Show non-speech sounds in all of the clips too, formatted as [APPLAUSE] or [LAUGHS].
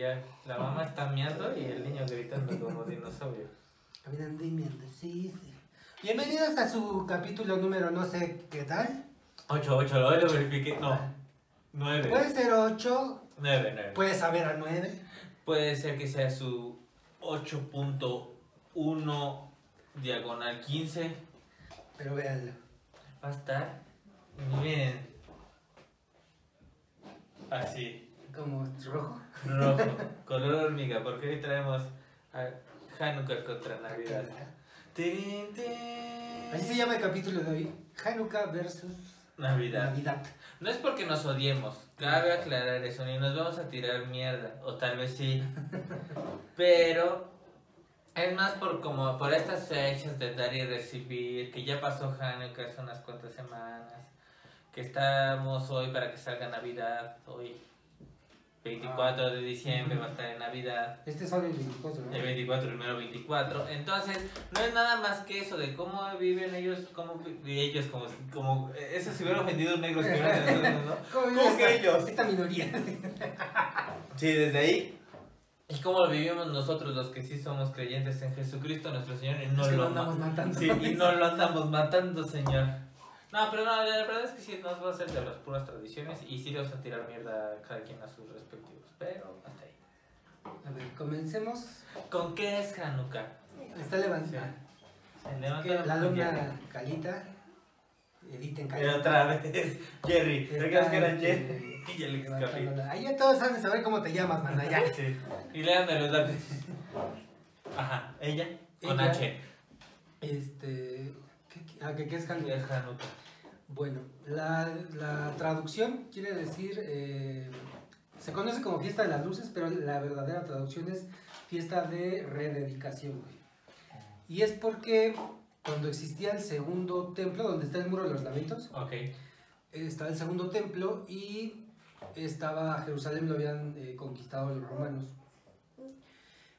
ya la mamá está miando y el niño gritando como dinosaurio. Caminando y miando, sí, sí. Bienvenidos a su capítulo número no sé qué tal. 8, 8, hoy lo verifiqué. No, 9. Puede ser 8, 9, 9. puede saber a 9. Puede ser que sea su 8.1 diagonal 15. Pero véanlo. Va a estar. Miren. Así. Como rojo. Rojo. [LAUGHS] color hormiga. Porque hoy traemos a Hanukkah contra Navidad. Tin, tin. Así se llama el capítulo de hoy. Hanukkah versus Navidad. Navidad. No es porque nos odiemos, cabe aclarar eso, ni nos vamos a tirar mierda, o tal vez sí. [LAUGHS] Pero es más por como por estas fechas de dar y recibir, que ya pasó Hanukkah hace unas cuantas semanas, que estamos hoy para que salga Navidad, hoy 24 de diciembre va a estar en Navidad. Este sale el 24, ¿no? El 24, primero 24. Entonces, no es nada más que eso de cómo viven ellos, cómo ellos, como, como eso si hubiera ofendido un negro, si hubiera ¿no? [LAUGHS] ¿Cómo vive ¿Cómo que ellos? Esta minoría. [LAUGHS] Sí, desde ahí. Y cómo lo vivimos nosotros, los que sí somos creyentes en Jesucristo, nuestro Señor, y no Es que lo lo andamos ma- matando. Sí, y no lo andamos matando, Señor. No, pero no, la verdad es que sí nos va a hacer de las puras tradiciones y sí le vamos a tirar mierda a cada quien a sus respectivos. Pero hasta ahí. A ver, comencemos. ¿Con qué es Hanukkah? Está levantada. Se Que levanta la alumna Calita, editen Pero Calita. otra vez, [LAUGHS] Jerry. ¿Recuerdas que era este, Jerry? Y el ex. Ahí ya todos saben de saber cómo te llamas, mana, ya. Sí. Y léanme los datos. [LAUGHS] Ajá, ella con Ella. H. Este. ¿Qué, qué- ah, que qué es Hanukkah? Bueno, la, la traducción quiere decir. eh, se conoce como fiesta de las luces, pero la verdadera traducción es fiesta de rededicación. Y es porque cuando existía el segundo templo, donde está el muro de los lamentos, Ok. estaba el segundo templo y estaba Jerusalén, lo habían eh, conquistado los romanos.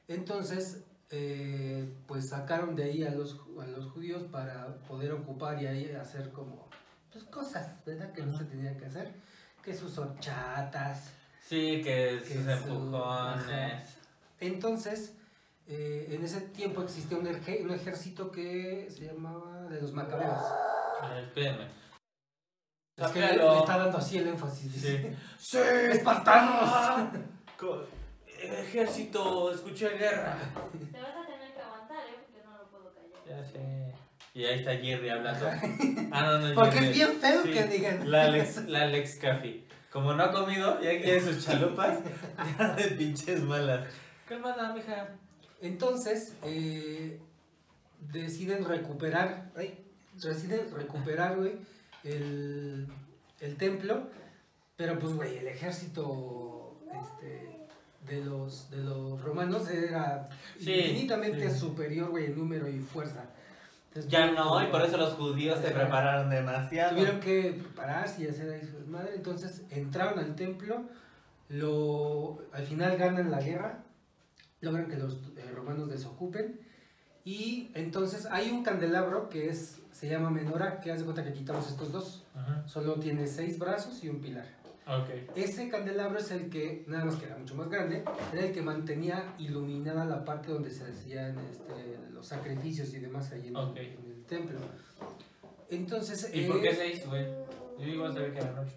Entonces, eh, pues sacaron de ahí a los, a los judíos para poder ocupar y ahí hacer como pues, cosas, ¿verdad? Que no se tenían que hacer. Que sus horchatas. Sí, que Que sus su- empujones. Entonces, eh, en ese tiempo existía un, erge- un ejército que se llamaba de los macabeos. Espérenme. Es que le, está dando así el énfasis. dice, Sí. ¡Sí, espartanos! [LAUGHS] Ejército, escuché guerra. Te vas a tener que aguantar, ¿eh? Porque no lo puedo callar. Ya sé. Y ahí está Jerry hablando. Ah, no, no, Porque Jerry. es bien feo Sí, que digan. La Alex, la Alex Café. Como no ha comido, ya quiere sus chalupas, [LAUGHS] ya de pinches malas. Calmada, mija. Entonces, eh, deciden recuperar, ay, deciden recuperar, güey, el, el templo, pero pues, güey, el ejército este, de, los, de los romanos era Sí, infinitamente sí. superior, güey, en número y fuerza. Entonces, Ya no, que- y por eso los judíos se prepararon demasiado. Tuvieron que prepararse y hacer ahí su desmadre. Entonces entraron al templo. Lo, al final ganan la guerra. Logran que los eh, romanos desocupen. Y entonces hay un candelabro que es se llama menora, que hace cuenta que quitamos estos dos. Ajá. Solo tiene seis brazos y un pilar. Ok. Ese candelabro es el que, nada más que era mucho más grande, era el que mantenía iluminada la parte donde se hacían este, los sacrificios y demás ahí en, el templo. Entonces, ¿Y por qué eh, seis, güey? Yo igual sabía que eran ocho.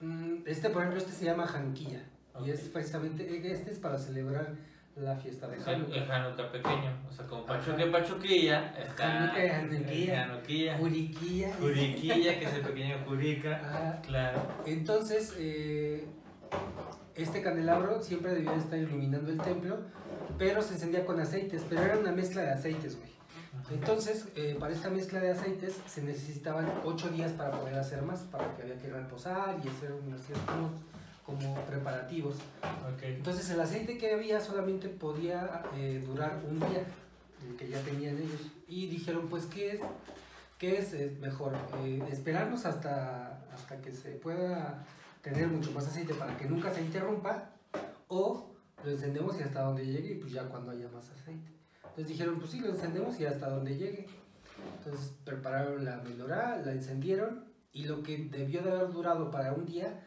Mm, Este, por ejemplo, este se llama Hanukkah. Y es precisamente, este es para celebrar la fiesta de El Hanukkah. Hanukkah pequeño, o sea, como. Pachuque Pachuquilla, está Hanukkah, Hanukkah. Hanukkah, Juriquilla. Juriquilla, que es el pequeño Jurica, Ah, claro. entonces, eh, este candelabro siempre debía estar iluminando el templo, pero se encendía con aceites, pero era una mezcla de aceites, güey. Entonces, eh, para esta mezcla de aceites se necesitaban ocho días para poder hacer más, para que había que reposar y hacer unos ciertos como preparativos. Ok. Entonces el aceite que había solamente podía eh, durar un día, el que ya tenían ellos. Y dijeron, pues, ¿qué es? ¿Qué es mejor? Eh, esperarnos hasta, hasta que se pueda tener mucho más aceite para que nunca se interrumpa, o lo encendemos y hasta donde llegue, y pues ya cuando haya más aceite. Entonces dijeron, pues sí, lo encendemos y hasta donde llegue. Entonces prepararon la menorá, la encendieron, y lo que debió de haber durado para un día,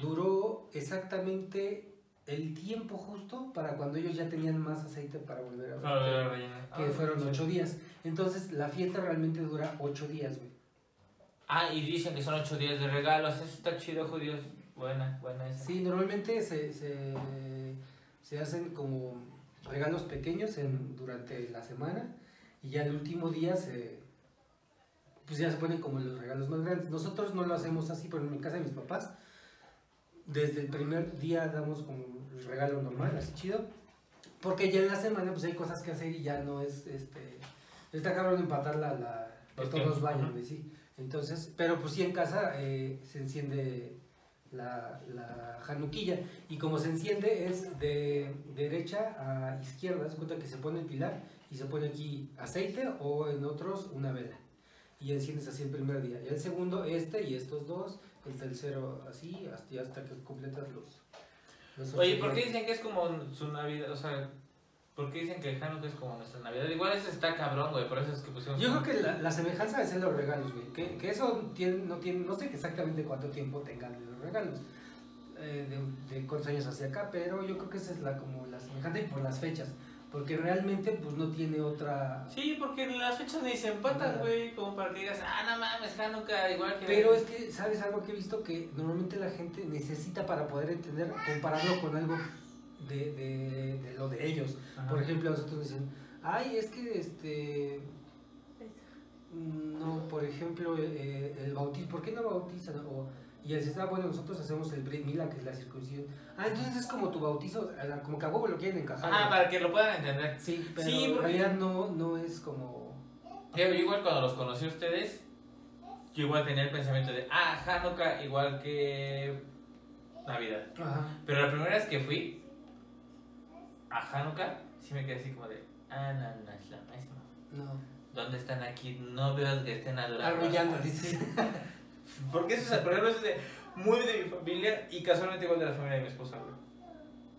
duró exactamente el tiempo justo para cuando ellos ya tenían más aceite para volver a Para volver a rellenar. que Ah, fueron sí. ocho días. Entonces la fiesta realmente dura ocho días, güey. Ah, y dicen que son ocho días de regalos. Eso está chido, judíos. Buena, buena esa. Sí, normalmente se, se, se hacen como regalos pequeños en, durante la semana y ya el último día se pues ya se ponen como los regalos más grandes. Nosotros no lo hacemos así, pero en mi casa de mis papás, desde el primer día damos como el regalo normal, así chido, porque ya en la semana pues hay cosas que hacer y ya no es, este, está cabrón empatar la, la que todos vayan, ajá. güey, sí. Entonces, pero pues sí en casa eh, se enciende la, la januquilla. Y como se enciende es de derecha a izquierda, se cuenta que se pone el pilar y se pone aquí aceite o en otros una vela. Y enciendes así el primer día. Y el segundo este y estos dos el tercero así hasta, hasta que completas los, los Oye, ¿por qué dicen que es como su Navidad? O sea, ¿por qué dicen que Hanukkah es como nuestra Navidad? Igual eso está cabrón, güey. Por eso es que pusimos. yo creo que la, la semejanza de ser los regalos, güey. Que, que eso tiene, no tiene, no sé exactamente cuánto tiempo tengan los regalos, eh, de, de cuántos años hacia acá, pero yo creo que esa es la como la semejanza y por las fechas, porque realmente pues no tiene otra. Sí, porque las fechas ni se empatan, güey. Como para que digas, ah, no mames, Hanukkah, igual que. Pero es que, ¿sabes algo que he visto? Que normalmente la gente necesita para poder entender, compararlo con algo de, de, de lo de ellos. Ajá. Por ejemplo, nosotros dicen, ay, es que este. No, por ejemplo, eh, el bautismo, ¿por qué no bautizan? O, y él dice, ah, bueno, nosotros hacemos el Brit Mila, que es la circuncisión. Ah, entonces es como tu bautizo, como que a huevo lo quieren encajar. ¿no? para que lo puedan entender. Sí, pero Sí, en realidad no, no es como. Yo igual cuando los conocí a ustedes, yo igual tenía el pensamiento de, ah, Hanukkah igual que Navidad. Ajá. Pero la primera vez que fui a Hanukkah, sí me quedé así como de, ah, no, no es la misma. No. ¿Dónde están aquí? No veo que estén adorando. Arrullando, dices. Porque eso es, por ejemplo, es de, muy de mi familia y casualmente igual de la familia de mi esposa, güey.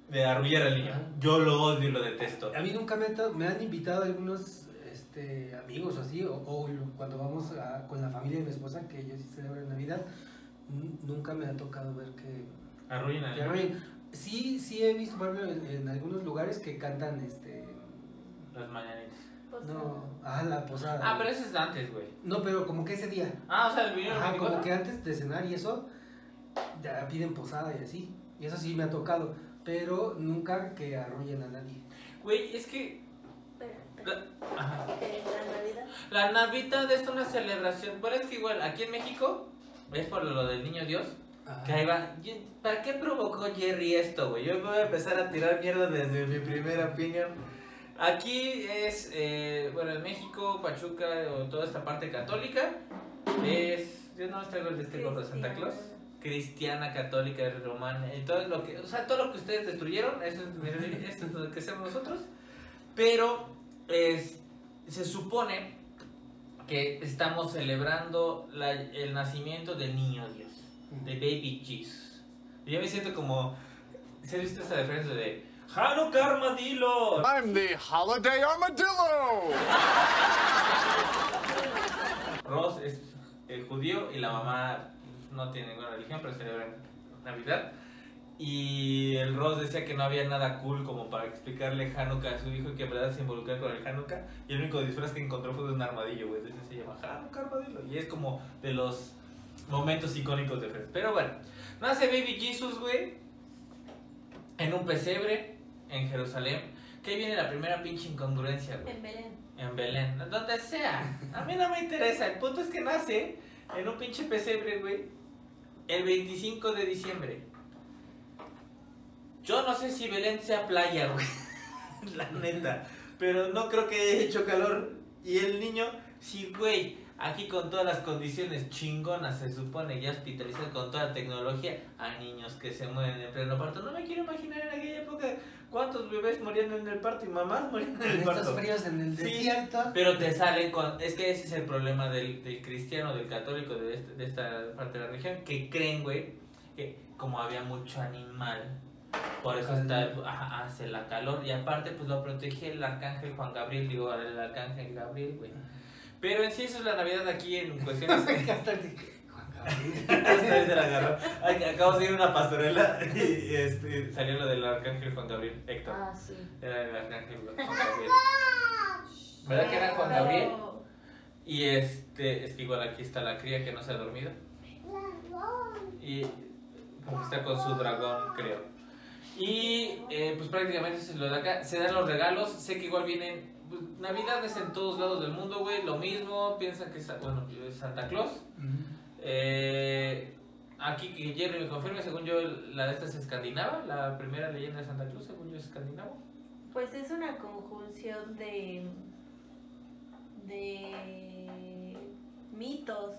De arrullar al niño. Ajá. Yo lo odio y lo detesto. A mí nunca me, me han invitado algunos este, amigos o así, o, o cuando vamos a- con la familia de mi esposa, que ellos sí celebran Navidad, nunca me ha tocado ver que, arrullen. Sí, sí he visto, por ejemplo, en, en algunos lugares que cantan, este, Las mañanitas. No, ah, la posada. Ah, pero eso es antes, güey. No, pero como que ese día. Ah, o sea, el video Ajá, como que antes de cenar y eso, ya piden posada y así. Y eso sí me ha tocado, pero nunca que arrullen a nadie. Güey, es que. La- Ajá. ¿Qué es la Navidad? La Navidad es una celebración. Pero es que igual, aquí en México, es por lo del niño Dios. Ajá. Que ahí va. ¿Para qué provocó Jerry esto, güey? Yo voy a empezar a tirar mierda desde mi primera opinión. Aquí es, eh, bueno, en México, Pachuca o toda esta parte católica es. Yo no traigo el de este gorro de Santa Claus. Cristiana, católica, romana, y todo lo que, o sea, todo lo que ustedes destruyeron, eso es, [LAUGHS] esto es lo que hacemos nosotros. Pero es, se supone que estamos celebrando la- el nacimiento del niño Dios de Baby Jesus. Yo me siento como. ¿Se ha visto esta referencia de Hanukkah Armadillo? I'm the holiday armadillo. Ross es eh, judío y la mamá no tiene ninguna religión, pero celebran Navidad. Y el Ross decía que no había nada cool como para explicarle Hanukkah a su hijo y que en verdad se involucrar con el Hanukkah. Y el único disfraz que encontró fue de un armadillo, güey. Entonces se llama Hanukkah Armadillo. Y es como de los momentos icónicos de Friends. Pero bueno, nace Baby Jesus, güey, en un pesebre en Jerusalén. Que viene la primera pinche incongruencia, güey. En Belén. En Belén, donde sea. A mí no me interesa. El punto es que nace en un pinche pesebre, güey. El 25 de diciembre. Yo no sé si Belén sea playa, güey. [LAUGHS] La neta. Pero no creo que haya hecho calor. Y el niño, sí, güey. Aquí con todas las condiciones chingonas, se supone, ya hospitalizado con toda la tecnología. Hay niños que se mueren en pleno parto. No me quiero imaginar en aquella época cuántos bebés morían en el parto y mamás morían en En el estos parto. fríos en el Sí. desierto. Pero te salen con. Es que ese es el problema del, del cristiano, del católico, de, este- de esta parte de la religión, que creen, güey, que como había mucho animal, por eso está, hace la calor. Y aparte, pues lo protegía el arcángel Juan Gabriel, digo, el arcángel Gabriel, güey. Pero en sí, eso es la Navidad aquí en [LAUGHS] cuestiones. [LAUGHS] Acabamos de ir a una pastorela [LAUGHS] y este, salió lo del arcángel Juan Gabriel, Héctor. Ah, sí. Era el arcángel Juan Gabriel. ¿Verdad que era Juan Gabriel? Y este, es que igual aquí está la cría que no se ha dormido. Y como está con su dragón, creo. Y eh, pues prácticamente eso es lo de acá. Se dan los regalos. Sé que igual vienen pues, navidades en todos lados del mundo, güey. Lo mismo. Piensan que es, bueno, es Santa Claus. Eh, aquí que Jerry me confirme, según yo, la de esta es escandinava. La primera leyenda de Santa Claus, según yo, es escandinavo. Pues es una conjunción de, de mitos,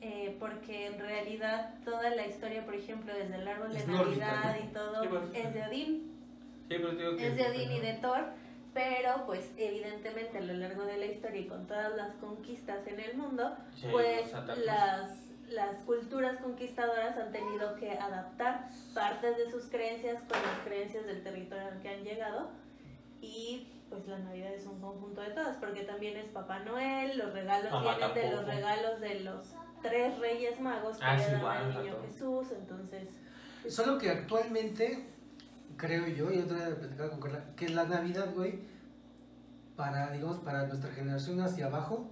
eh, porque en realidad toda la historia, por ejemplo, desde el árbol de Es nórdica, Navidad ¿no? y todo, Sí, pues. es de Odín, Sí, pero te digo que es de Odín y de Thor, pero pues evidentemente a lo largo de la historia y con todas las conquistas en el mundo, Sí, pues las, las culturas conquistadoras han tenido que adaptar partes de sus creencias con las creencias del territorio al que han llegado y pues la Navidad es un conjunto de todas porque también es Papá Noel, los regalos Mamá vienen de los tampoco. regalos de los tres reyes magos que Ah, le dan igual, al niño. Jesús, entonces Solo que actualmente, creo yo, y otra vez platicaba con Carla, que la Navidad, güey, para, digamos, para nuestra generación hacia abajo,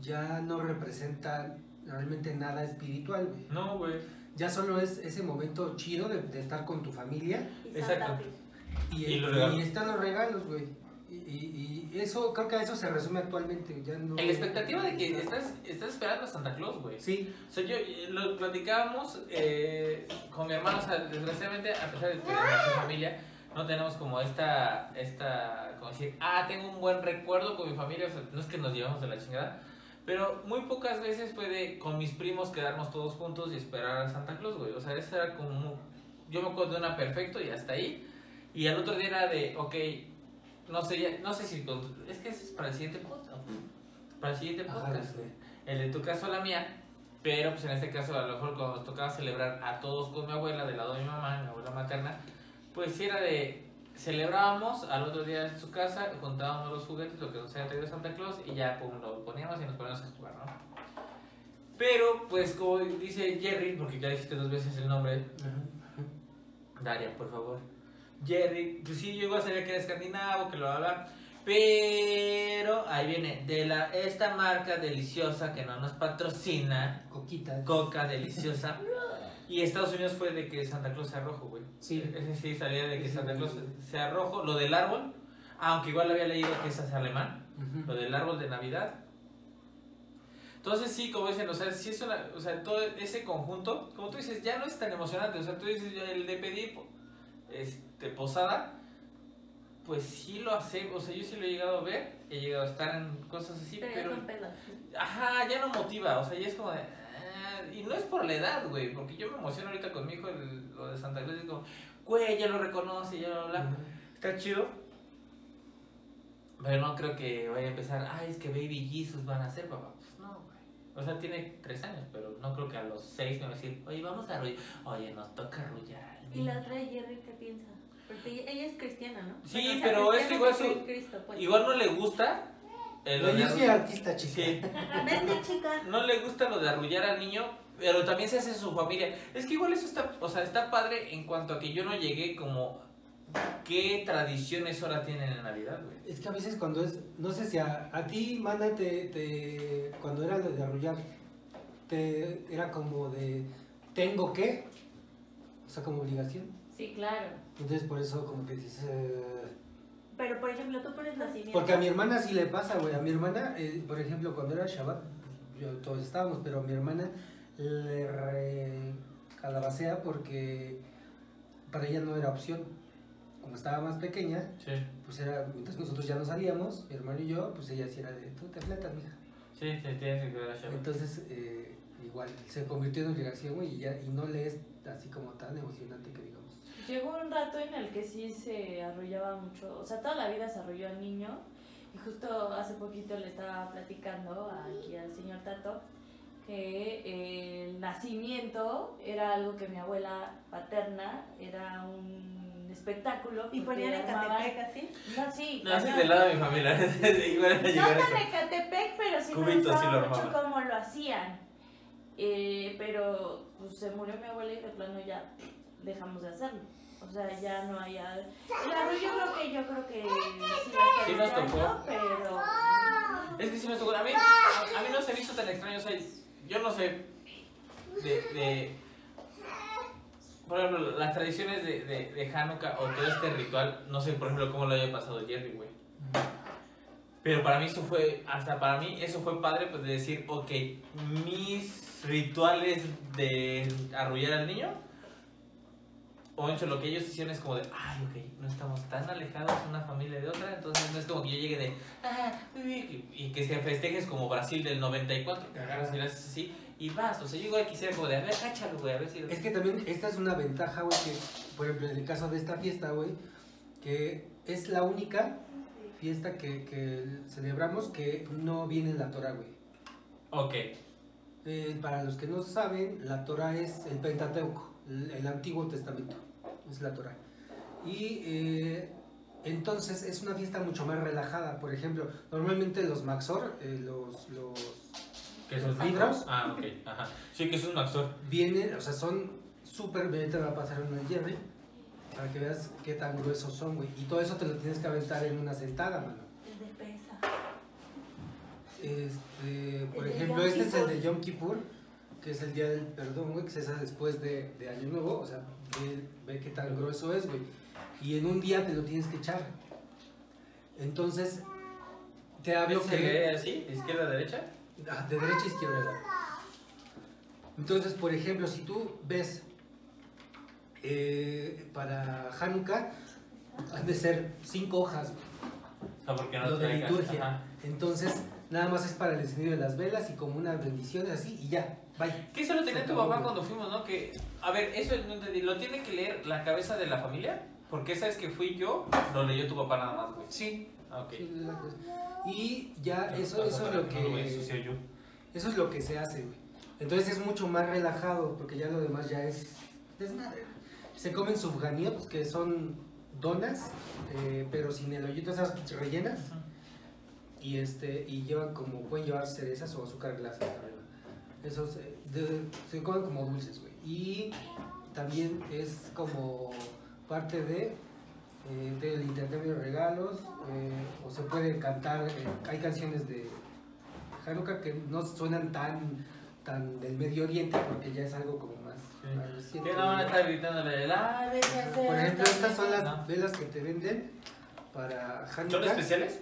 ya no representa realmente nada espiritual, güey. No, güey. Ya solo es ese momento chido de, de estar con tu familia y Exacto. Y están los regalos, güey. Y, y- eso, creo que a eso se resume actualmente. Ya no, En la expectativa de que estás, estás esperando a Santa Claus, güey. Sí, O sea, yo eh, lo platicábamos eh, con mi hermano, o sea, desgraciadamente, a pesar de que nuestra familia no tenemos como esta, esta, como decir, ah, tengo un buen recuerdo con mi familia, o sea, no es que nos llevamos de la chingada, pero muy pocas veces fue de con mis primos quedarnos todos juntos y esperar a Santa Claus, güey. O sea, eso era como, yo me acuerdo de una perfecto y hasta ahí. Y al otro día era de, ok, no sé, ya- no sé si, con- es que es para el siguiente podcast. Para el siguiente Ajá, podcast, el de tu caso, la mía. Pero pues en este caso, a lo mejor cuando nos tocaba celebrar a todos con mi abuela, del lado de mi mamá, mi abuela materna, pues era de. Celebrábamos al otro día en su casa, juntábamos los juguetes, lo que nos había traído Santa Claus, y ya pum, lo poníamos y nos poníamos a jugar, ¿no? Pero, pues como dice Jerry, porque ya dijiste dos veces el nombre, Daria, por favor. Jerry, pues sí, yo igual sabía que era escandinavo, que lo habla. Pero ahí viene, de la esta marca deliciosa que no nos patrocina, coquita. Coca deliciosa. [LAUGHS] Y Estados Unidos fue de que Santa Claus sea rojo, güey. Sí. Ese sí salía de que Santa Claus sí. sea rojo. Lo del árbol, aunque igual había leído que es alemán. Lo del árbol de Navidad. Entonces sí, como dicen, o sea, sí es una, o sea, todo ese conjunto, como tú dices, ya no es tan emocionante, o sea, tú dices, el de pedir este, posada, pues sí lo hace, o sea, yo sí lo he llegado a ver, he llegado a estar en cosas así, Pero ya pero, son pedos. ajá, ya no motiva, o sea, ya es como de, ah, y no es por la edad, güey, porque yo me emociono ahorita con mi hijo, el- lo de Santa Cruz, y como, güey, ya lo reconoce, ya lo bla, Está chido. Pero no creo que vaya a empezar, ay, es que Baby Jesus van a ser, papá. Pues no, güey. O sea, tiene tres años, pero no creo que a los seis me va a decir, oye, vamos a arrullar. Oye, nos toca arrullar al ¿Y la niño". otra Jerry qué piensa? Porque ella, es cristiana, ¿no? Sí, Bueno, o sea, pero es que igual su- Cristo, pues. Igual no le gusta. lo No, yo soy artista, chica. Sí, [LAUGHS] Vente, chica. no le gusta lo de arrullar al niño, pero también se hace en su familia. Es que igual eso está, o sea, está padre en cuanto a que yo no llegué como qué tradiciones ahora tienen en Navidad, güey. Es que a veces cuando es, no sé si a, a ti, mana, te, te, cuando era lo de arrullar, te, era como de, ¿tengo que? O sea, como obligación. Sí, claro. Entonces por eso como que dices... eh, Pero, por ejemplo, tú pones nacimiento. Porque a mi hermana sí le pasa, güey. A mi hermana, eh, por ejemplo, cuando era Shabbat, yo, todos estábamos, pero a mi hermana le recalabacea porque para ella no era opción. Como estaba más pequeña, Sí, pues era, mientras nosotros ya no salíamos, mi hermano y yo, pues ella sí era de, tú te fletas, mija. sí, sí, tienes que ver a Shabbat. Entonces, eh, igual, se convirtió en obligación, güey, y, ya, y no le es así como tan emocionante que. Llegó un rato en el que sí se arrullaba mucho, o sea, toda la vida se arrulló al niño y justo hace poquito le estaba platicando aquí al señor Tato que el nacimiento era algo que mi abuela paterna era un espectáculo. Y ponían en Catepec así. No, sí. No, así cañón. del lado de mi familia. [LAUGHS] A No llegar tan en Catepec, pero sí me gustaba lo mucho cómo lo hacían. Eh, pero pues se murió mi abuela y de plano ya dejamos de hacerlo. O sea, ya no hay... a- El arroyo yo creo que yo creo que sí nos tocó. pero Es que sí me tocó. A mí, a, a mí no se me hizo tan extraño. O sea, yo no sé. De. de por ejemplo, las tradiciones de, de, de Hanukkah o todo este ritual, no sé, por ejemplo, cómo lo haya pasado Jerry, güey. Pero para mí eso fue, hasta para mí eso fue padre, pues de decir, ok, mis rituales de arrullar al niño, o hecho lo que ellos hicieron es como de, ay, ok, no estamos tan alejados una familia de otra, entonces no es como que yo llegue de, ah, uy, uy", y, que se festejes como Brasil del 94, que agarras y haces así, y vas, o sea, yo igual quisiera como de, a ver, cáchalo, güey, a ver si... Es que también esta es una ventaja, güey, que, por ejemplo, en el caso de esta fiesta, güey, que es la única fiesta que, que celebramos que no viene en la Torah, güey. Ok, Eh, para los que no saben, la Torah es el Pentateuco, el, el Antiguo Testamento, es la Torah. Y eh, entonces es una fiesta mucho más relajada. Por ejemplo, normalmente los Maxor, eh, los, los libros Ah, ok, ajá. Sí, que es un maxor. vienen, o sea, son súper, bien te va a pasar uno de Jerry, para que veas qué tan gruesos son, güey. Y todo eso te lo tienes que aventar en una sentada, mano. El de pesa. Este, por El ejemplo, este es el de Yom Kippur, que es el día del perdón, güey, que se hace después de, de Año Nuevo, o sea, ve, ve qué tan grueso es, güey. Y en un día te lo tienes que echar. Entonces, te hablo ¿Es que que... así, izquierda a derecha? Ah, de derecha a izquierda. Entonces, por ejemplo, si tú ves eh, para Hanukkah, han de ser cinco hojas, güey, O sea, porque no lo de liturgia. ajá. Entonces, nada más es para el encendido de las velas y como unas bendiciones así y ya, vaya. ¿Qué eso lo tenía tu papá cuando fuimos, no? Que, a ver, eso no entendí. ¿Lo tiene que leer la cabeza de la familia? Porque esa vez que fui yo, lo leyó tu papá nada más, güey. Sí. Ah, ok. sí. Y ya eso, eso es lo no que yo. eso es lo que se hace, güey. Entonces es mucho más relajado porque ya lo demás ya es desmadre. Se comen subganiot, que son donas, eh, pero sin el hoyito esas rellenas y este y llevan como pueden llevar cerezas o azúcar glass arriba. Esos eh, de- se comen como dulces, güey. Y también es como parte de eh, del intercambio de regalos eh, o se puede cantar. eh, hay canciones de Hanukkah que no suenan tan tan del Medio Oriente porque ya es algo como más. reciente. Que no van a estar gritándole, la Por ejemplo, estas son las velas que te venden para Hanukkah. ¿Son especiales?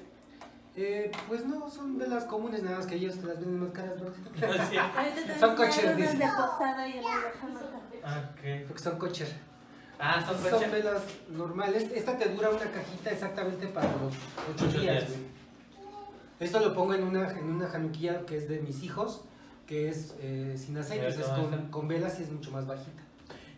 Eh, pues no, son velas comunes, nada más que ellos te las venden más caras, [LAUGHS] ¿no? sí. Son unas dice. de posada y el de. Porque son cocher. Ah, son Son velas normales. Esta te dura una cajita exactamente para los ocho Ocho días, días. güey. Esto lo pongo en una, en una januquilla que es de mis hijos, que es eh, sin aceite, es ¿cómo con, con velas y es mucho más bajita.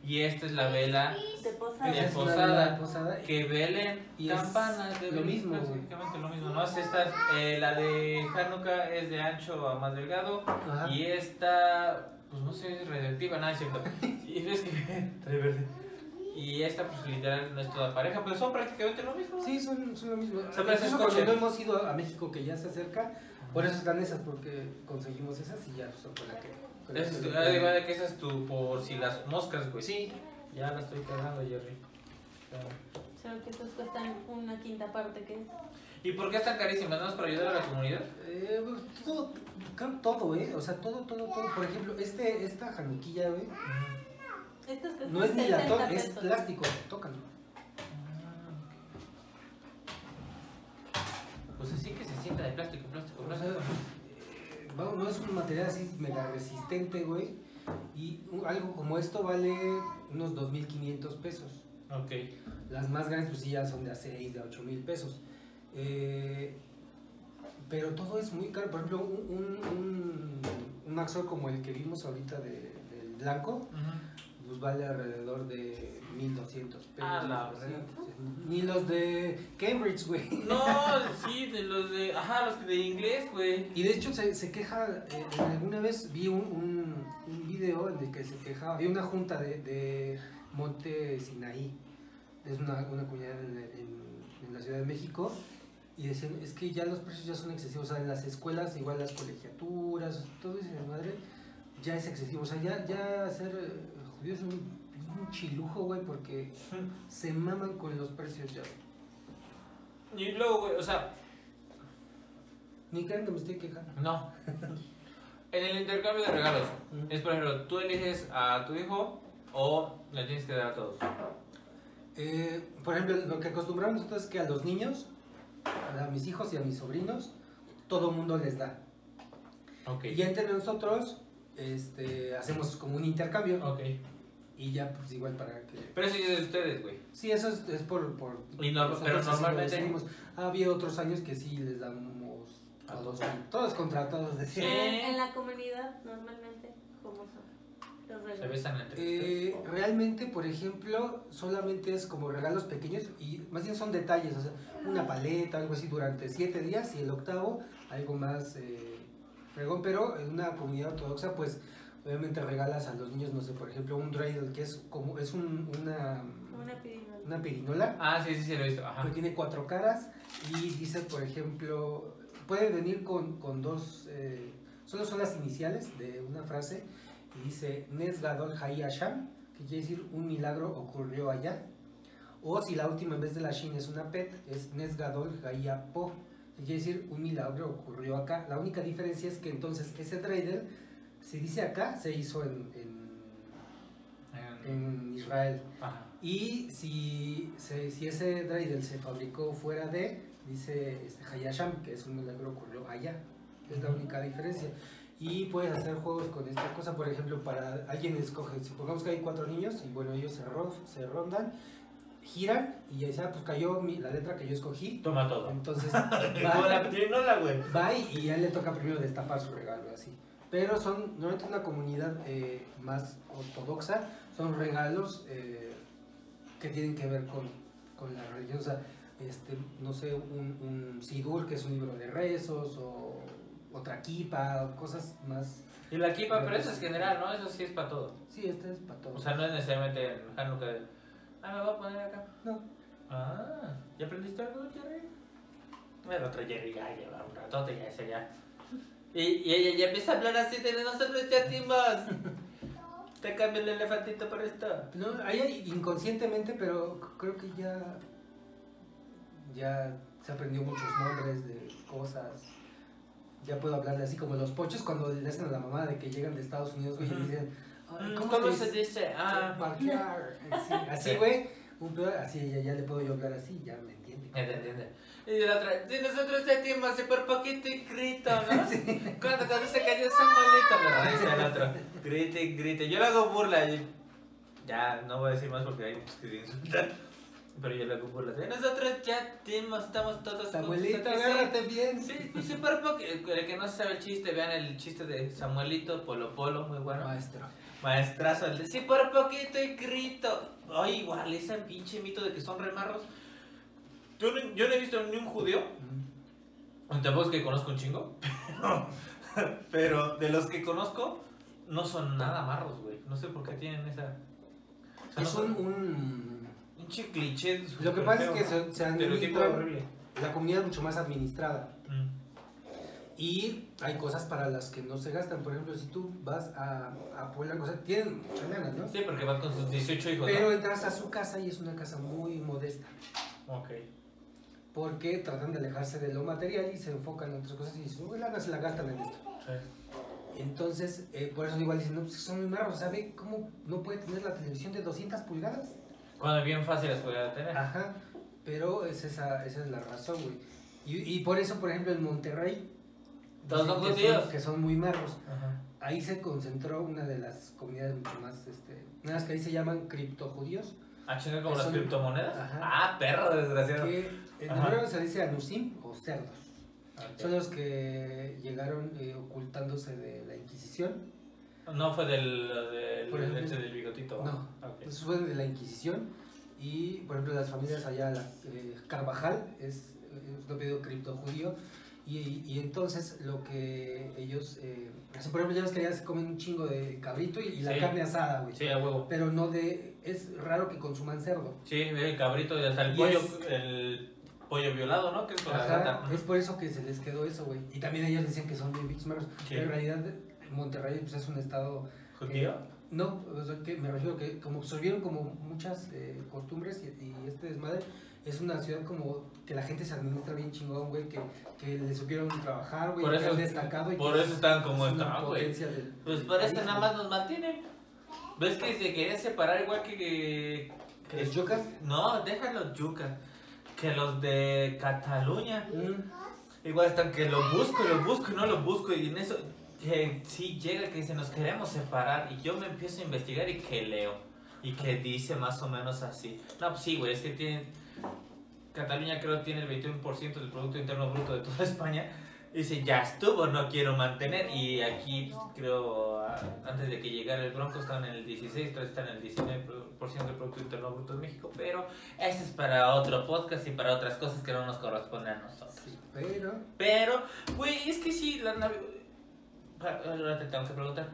Y esta es la vela De posada. De Esa es una posada, vela de posada. que velen Y es campanas de lo Belén, mismo, güey. Básicamente lo mismo, ¿no? Es esta, eh, la de Hanukkah es de ancho a más delgado. Ajá. Y esta, pues no sé, es radioactiva, nada, es cierto. [LAUGHS] Y ves que trae verde. Y esta, pues literal, no es toda pareja, pero son prácticamente lo mismo. Sí, son, son lo mismo. Se parece Incluso a coche. cuando no hemos ido a México, que ya se acerca, por eso están esas, porque conseguimos esas y ya son con la que. Es tu- ah, igual de que esa es tu, por si las moscas, güey. Sí, Ya la estoy cagando, Jerry. Solo que estos cuestan una quinta parte que es. ¿Y por qué están carísimas? ¿No es para ayudar a la comunidad? Eh, pues, todo, creo todo, ¿eh? O sea, todo, todo, todo. Por ejemplo, este, esta januquilla, güey, cuestan no es ni 60 latón, es pesos. plástico. Tócalo. Pues así que se sienta de plástico, plástico, plástico. No es un material así mega resistente, güey. Y algo como esto vale unos 2.500 pesos. Ok. Las más grandes, pues ya son de a 6, de a 8 mil pesos. Eh, pero todo es muy caro. Por ejemplo, un, un, un, un Maxor como el que vimos ahorita de- del blanco, pues vale alrededor de 1200 pesos. Ah, la. Ni los de Cambridge, güey. No, sí, de los de. Ajá, los de inglés, güey. Y de hecho se, se queja, eh, alguna vez vi un, un, un video en el que se quejaba, había una junta de, de Monte Sinaí, es una, una comunidad en, en- en la Ciudad de México, y decían, es que ya los precios ya son excesivos, o sea, en las escuelas, igual las colegiaturas, todo ese desmadre, ya es excesivo. O sea, ya, ya ser es un, es un chilujo, güey, porque [LAUGHS] se maman con los precios ya. Y luego, güey, o sea, Ni crean que me estoy quejando. no. En el intercambio de regalos, es por ejemplo, tú eliges a tu hijo o le tienes que dar a todos. Eh, por ejemplo, lo que acostumbramos nosotros es que a los niños, a mis hijos y a mis sobrinos, todo mundo les da. Ok. Y entre nosotros este, hacemos como un intercambio Ok. Y ya pues igual para que... Pero eso es de ustedes, güey. Sí, eso es, es por... por Y no- nosotros pero normalmente- decidimos. Ha habido otros años que sí les damos A todos, todos. todos contra todos. decía. Sí. En, la comunidad, normalmente, ¿cómo son los Se regalos? besan entre Eh, ustedes. realmente, por ejemplo, solamente es como regalos pequeños y más bien son detalles, o sea, una paleta, algo así durante siete días y el octavo, algo más eh, fregón, pero en una comunidad ortodoxa, pues obviamente regalas a los niños, no sé, por ejemplo, un dreidel, que es como, es un- una, Una pirinola. una pirinola, Ah, sí, sí, sí, lo he visto. Ajá. que tiene cuatro caras y dice, por ejemplo, puede venir con, con dos, eh, solo son las iniciales de una frase y dice Nes Gadol Hay Hashem, que quiere decir un milagro ocurrió allá. O si la última en vez de la Shin es una pet, es Nes Gadol Hay Po, que quiere decir un milagro ocurrió acá. La única diferencia es que entonces ese dreidel, si dice acá, se hizo en, en- en Israel. Ajá. Y si, se- si ese dreidel se fabricó fuera de, dice este, Hayasham, que es un milagro ocurrió allá. Es la única diferencia. Y puedes hacer juegos con esta cosa, por ejemplo, para alguien escoge, supongamos que hay cuatro niños y bueno, ellos se, ro- se rondan, giran y ya dice, ah, pues cayó mi- la letra que yo escogí. Toma todo. Entonces [LAUGHS] la va, pirinola, güey. va y y a él le toca primero destapar su regalo, así. Pero son, normalmente una comunidad eh, más ortodoxa, son regalos eh, que tienen que ver con, con la religión. O sea, este, no sé, un, un sidur, que es un libro de rezos, o otra kipa, o cosas más. Y la kipa, pero eso es general, ¿no? Eso sí es para todo. Sí, este es para todos. O sea, no es necesariamente en Hanukkah de... Ah, me voy a poner acá. no. Ah, ¿ya aprendiste algo, Jerry? El otro Jerry ya lleva un ratote, ya ese ya. Y, y ella ya empieza a hablar así de nosotros ya timos. Te [LAUGHS] cambio el elefantito por esto. No, ahí inconscientemente, pero creo que ya. Ya se aprendió muchos nombres de cosas. Ya puedo hablarle así como los pochos cuando le hacen a la mamá de que llegan de Estados Unidos, güey, y Ujú. dicen. "Ay, Mm, ¿Cómo, ¿Cómo se dice? Ah, Parquear. Así, así, [LAUGHS] Sí. güey. Así ya, ya le puedo yo hablar así, ya me entiende. ya te entiende. Y la otra, si nosotros ya y por poquito y grito, ¿no? [LAUGHS] Cuando, cuando se cayó Samuelito, ¿no? Dice el otro, grite y grite. Yo le hago burla y ya no voy a decir más porque hay muchos que se insultan. Pero yo le hago burla. Nosotros ya timos, estamos todos Samuelito, juntos aquí". agárrate bien. Sí, pues sí, por poco. El que no sabe el chiste, vean el chiste de Samuelito, Polo Polo, muy bueno. Maestro. Maestrazo, el de sí, por poquito y grito. Ay, igual, ese pinche mito de que son remarros. Yo no, yo no he visto ni un judío, tampoco es que conozco un chingo, [LAUGHS] pero de los que conozco, no son nada marros, güey. No sé por qué tienen esa. o sea, no Es son un, un- pinche cliché. Lo que pasa es que ¿no? se, se administra horrible. la comunidad es mucho más administrada. Mm. Y hay cosas para las que no se gastan. Por ejemplo, si tú vas a, a Puebla, o sea, tienen muchas ganas, ¿no? Sí, porque van con sus 18 hijos. Pero entras a su casa y es una casa muy modesta. ¿no? Ok. Porque tratan de alejarse de lo material y se enfocan en otras cosas y dicen, uy, lana se la gastan en esto. Sí. Entonces, eh, por eso igual dicen, no, pues son muy marros, ¿sabe cómo no puede tener la televisión de 200 pulgadas? Cuando es bien fácil las podría tener. Ajá, pero es esa, esa es la razón, güey. Y, y por eso, por ejemplo, en Monterrey, Todos son dicen que judíos. que son muy marros. Ajá. Ahí se concentró una de las comunidades mucho más, este, unas que ahí se llaman criptojudíos, Ah, chinga como las son- criptomonedas. Ajá. Ah, perro desgraciado. que en hebreo se dice anusim o cerdos. Ok. Son los que llegaron eh, ocultándose de la Inquisición. No fue del, del, Por ejemplo, ese del bigotito. No, Ok. Eso fue de la Inquisición. Y, por ejemplo, las familias allá, la, eh, Carvajal es, un pedido criptojudío. Y, y entonces lo que ellos eh, por ejemplo, ya ves que allá se comen un chingo de cabrito y, y la Sí. carne asada, güey. Sí, a huevo. Pero no de. Es raro que consuman cerdo. Sí, el cabrito y hasta el Y pollo, es- el pollo violado, ¿no? Que es con Ajá, es por eso que se les quedó eso, güey. Y también ellos decían que son bien bichos malos. Sí. Pero en realidad Monterrey pues, es un estado... ¿Judío? eh, no, o sea, que me refiero que como absorbieron como muchas eh, costumbres y, y este desmadre es una ciudad como que la gente se administra bien chingón, güey, que, que le supieron trabajar, güey, que han destacado. y por que eso están como están, güey. Pues por eso nada más nos mantienen. ¿Ves que se quería separar igual que... que, que- ¿Los yucas? No, déjalo yucas. Que los de Cataluña. Mm, Igual están que lo busco, lo busco y no lo busco. Y en eso, que sí llega que dice, nos queremos separar. Y yo me empiezo a investigar y que leo. Y que dice más o menos así. No, pues sí, güey, es que tienen... Cataluña creo que tiene el 21% del Producto Interno Bruto de toda [LAUGHS] España. Dice, ya estuvo, no quiero mantener. Y aquí, pues, creo, a- antes de que llegara el Bronco, estaban en el 16, entonces están en el 19% del Producto Interno Bruto de México. Pero ese es para otro podcast y para otras cosas que no nos corresponden a nosotros. sí, pero... Pero, güey, es que sí, la Navidad... Ahora te tengo que preguntar.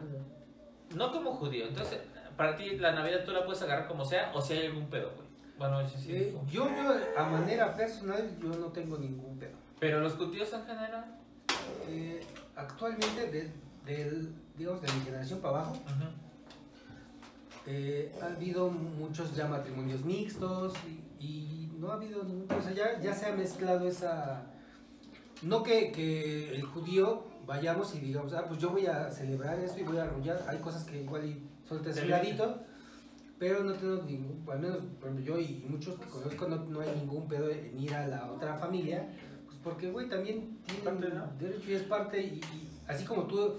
No como judío, entonces, para ti la Navidad tú la puedes agarrar como sea o si hay algún pedo, güey. Bueno, eso sí. eh, yo, yo, a manera personal, yo no tengo ningún pedo. Pero los judíos en general. Eh, actualmente, de, del, digamos, de mi generación para abajo, eh, ha habido muchos ya matrimonios mixtos y, y no ha habido ningún... O sea, ya, ya se ha mezclado esa... No que, que el judío vayamos y digamos, ah, pues yo voy a celebrar esto y voy a arrullar. Hay cosas que igual y sueltas Sí. un ladito, pero no tenemos ningún, al menos por ejemplo, yo y muchos que conozco no, no hay ningún pedo en ir a la otra familia, porque, güey, también tienen Parte, ¿no? derecho y es parte, y, y así como tú,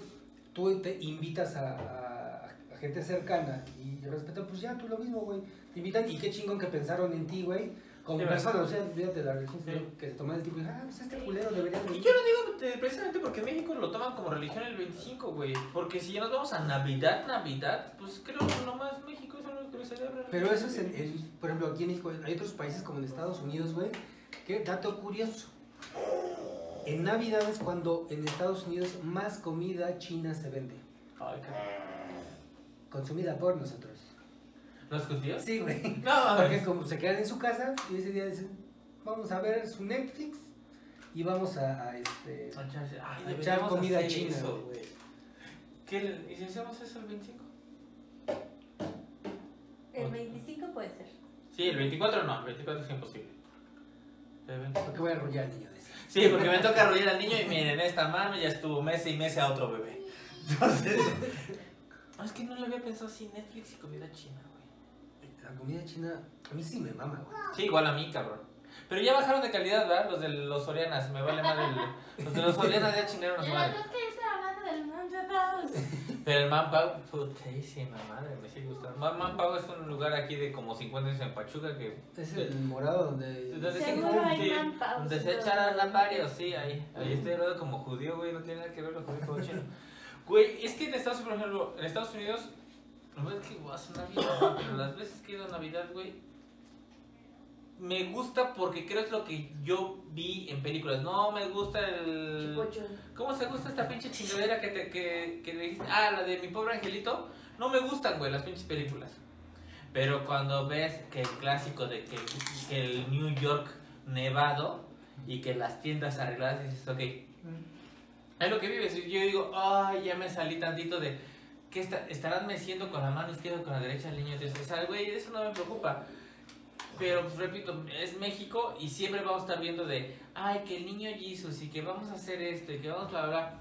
tú te invitas a, a- a gente cercana y respetan, pues ya tú lo mismo, güey, te invitan y qué chingón que pensaron en ti, güey. Como Sí, persona, o sea, de la religión, Sí. que se toman el tipo y ah, pues este culero debería de Y yo lo digo eh, precisamente porque en México lo toman como religión el 25, güey. Porque si ya nos vamos a Navidad, Navidad, pues creo que nomás México es lo que lo celebra. Pero eso es, en, en- por ejemplo, aquí en México, hay otros países como en Estados Unidos, güey, que dato curioso. En Navidad es cuando en Estados Unidos más comida china se vende, Ay, qué- consumida por nosotros. ¿Los judíos? Sí, güey. [LAUGHS] No, Porque como se quedan en su casa y ese día dicen, vamos a ver su Netflix y vamos a, a, este... A echarse- Ay, A deberíamos echar comida hacer china, eso, güey. ¿Qué, ¿Y si hacemos eso el 25? El 25 puede ser. Sí, el 24 no, el 24 es imposible. El 25. Porque voy a arrullar al niño de ese. Sí, porque me toca arrullar al niño y miren, esta mano ya estuvo mes y mes a otro bebé. Entonces. No, es que no lo había pensado así, Netflix y comida china, güey. La comida china, a mí sí me mama, güey. Sí, igual a mí, cabrón. Pero ya bajaron de calidad, ¿verdad? Los de los Sorianas, me vale madre. el- Los de los Sorianas ya chingaron a su madre. Pero el Manpau, putísima madre, me sigue gustando. Man- Manpau es un lugar aquí de como 50 años en Pachuca que. Es el morado donde... donde se- Seguro hay Manpau, Donde se echaran a varios, sí, ahí. Ahí estoy hablando como judío, güey, no tiene nada que ver lo judío con chino. Güey, es que en Estados Unidos, por ejemplo, en Estados Unidos, no es que a ¿no? pero las veces que he ido a Navidad, güey, me gusta porque creo es lo que yo vi en películas. No me gusta el. ¿Cómo se gusta esta pinche chingadera que te que, que le dijiste? Ah, la de mi pobre angelito. No me gustan, güey, las pinches películas. Pero cuando ves que el clásico de que, que el New York nevado y que las tiendas arregladas, dices, ok, es lo que vives. Y yo digo, ay, ya me salí tantito de que está, estarán meciendo con la mano izquierda o con la derecha al niño. Entonces, o sea, güey, eso no me preocupa. Pero, pues, repito, es México y siempre vamos a estar viendo de, ay, que el niño Jesus y que vamos a hacer esto y que vamos bla, bla.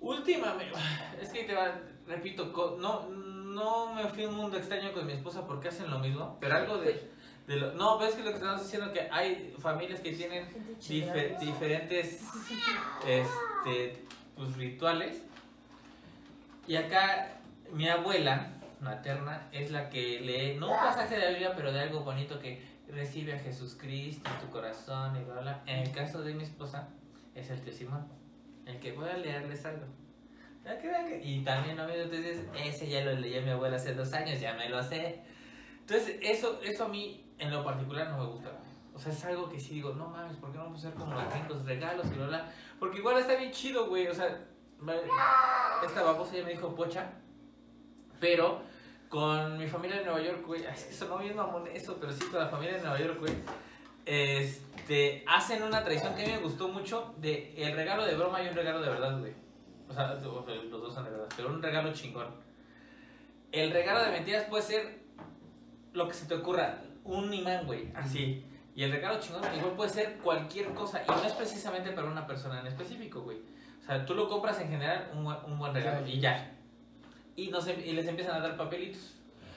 Últimamente, [SIGHS] es que te va, repito, no, no me fui a un mundo extraño con mi esposa porque hacen lo mismo, pero algo de, de lo, no, pero es que lo que estamos diciendo que hay familias que tienen dife- diferentes [LAUGHS] este, pues, rituales. Y acá mi abuela materna es la que lee, no un pasaje de la Biblia, pero de algo bonito que recibe a Jesucristo en tu corazón y bla, bla. En el caso de mi esposa es el testimonio, el que voy a leerles algo. Y también, ¿no? entonces, ese ya lo leyó mi abuela hace dos años, ya me lo sé. Entonces, eso, eso a mí en lo particular no me gusta. O sea, es algo que sí digo, no mames, ¿por qué no vamos a hacer como los regalos y bla, bla? Porque igual está bien chido, güey. O sea, esta babosa ya me dijo pocha. Pero con mi familia en Nueva York, güey, es que sonó bien mamón eso, pero sí con la familia en Nueva York, güey. Este, hacen una tradición que a mí me gustó mucho de el regalo de broma y un regalo de verdad, güey. O sea, los dos son de verdad, pero un regalo chingón. El regalo de mentiras puede ser lo que se te ocurra, un imán, güey, así. Y el regalo chingón igual puede ser cualquier cosa y no es precisamente para una persona en específico, güey. O sea, tú lo compras en general un, un buen regalo y ya. Y, no se- y les empiezan a dar papelitos.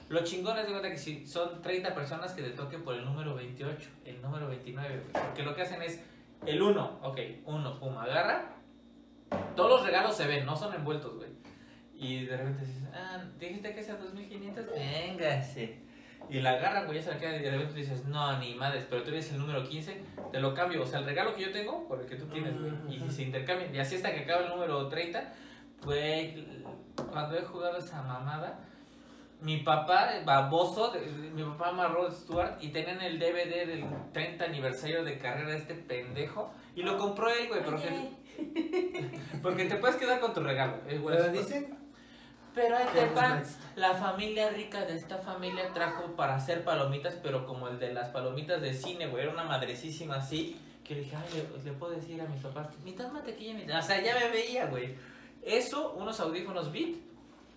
Lo chingón es de cuenta que si son 30 personas que te toquen por el número 28, el número 29, güey. Porque lo que hacen es el 1, ok, 1, pum, agarra. Todos los regalos se ven, no son envueltos, güey. Y de repente dices, ah, dijiste que es a 2500, véngase. Y la agarran, güey, ya se la quedan y de repente dices, no, ni madres, pero tú eres el número 15, te lo cambio. O sea, el regalo que yo tengo, por el que tú tienes, güey. Y si se intercambian, y así hasta que acaba el número 30, güey, cuando he jugado esa mamada, mi papá, baboso, mi papá amarró Stuart y tenían el DVD del 30 aniversario de carrera de este pendejo. Y lo compró él, güey, porque, [LAUGHS] porque te puedes quedar con tu regalo. eh, güey. Pero dicen Pero ahí te va. La familia rica de esta familia trajo para hacer palomitas, pero como el de las palomitas de cine, güey, era una madrecísima así. Que le dije, ay, le, le puedo decir a mis papás, mitad mantequilla, mitad. O sea, ya me veía, güey. Eso, unos audífonos Beat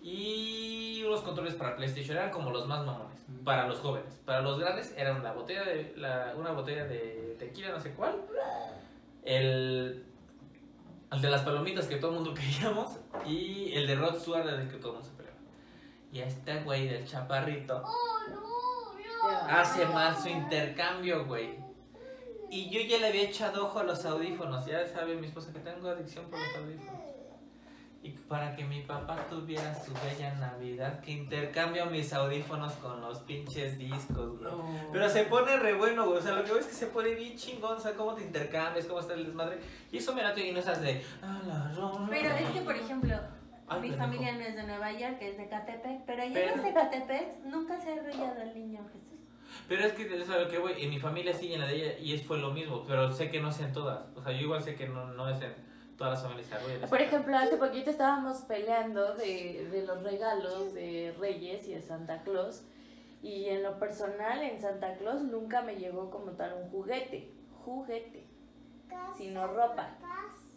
y unos controles para PlayStation eran como los más mamones. Para los jóvenes. Para los grandes eran la botella de, la, una botella de tequila, no sé cuál. El, el de las palomitas que todo el mundo [LAUGHS] queríamos. Y el de Rod Stewart del que todo el mundo se peleaba. Y a este güey del chaparrito hace mal su intercambio, güey. Y yo ya le había echado ojo a los audífonos. Ya sabe mi esposa que tengo adicción por los audífonos. Y para que mi papá tuviera su bella Navidad, que intercambio mis audífonos con los pinches discos, güey. Pero se pone re bueno, güey. O sea, lo que veo es que se pone bien chingón. O sea, cómo te intercambias, cómo está el desmadre. Y eso me late y no esas de. "Ah, Pero es que, por ejemplo, Ay, mi pendejo. familia no es de Nueva York, es de Catepec, pero allá Pero- en Zacatepec nunca se ha arrollado el niño Jesús. Pero es que es a lo que voy. En mi familia sí, en la de ella, y es fue lo mismo. Pero sé que no es en todas. O sea, yo igual sé que no, no es en todas las familias. se arrollan. Por ejemplo, hace poquito estábamos peleando de, de los regalos de Reyes y de Santa Claus. Y en lo personal, en Santa Claus nunca me llegó como tal un juguete. Juguete. Sino ropa.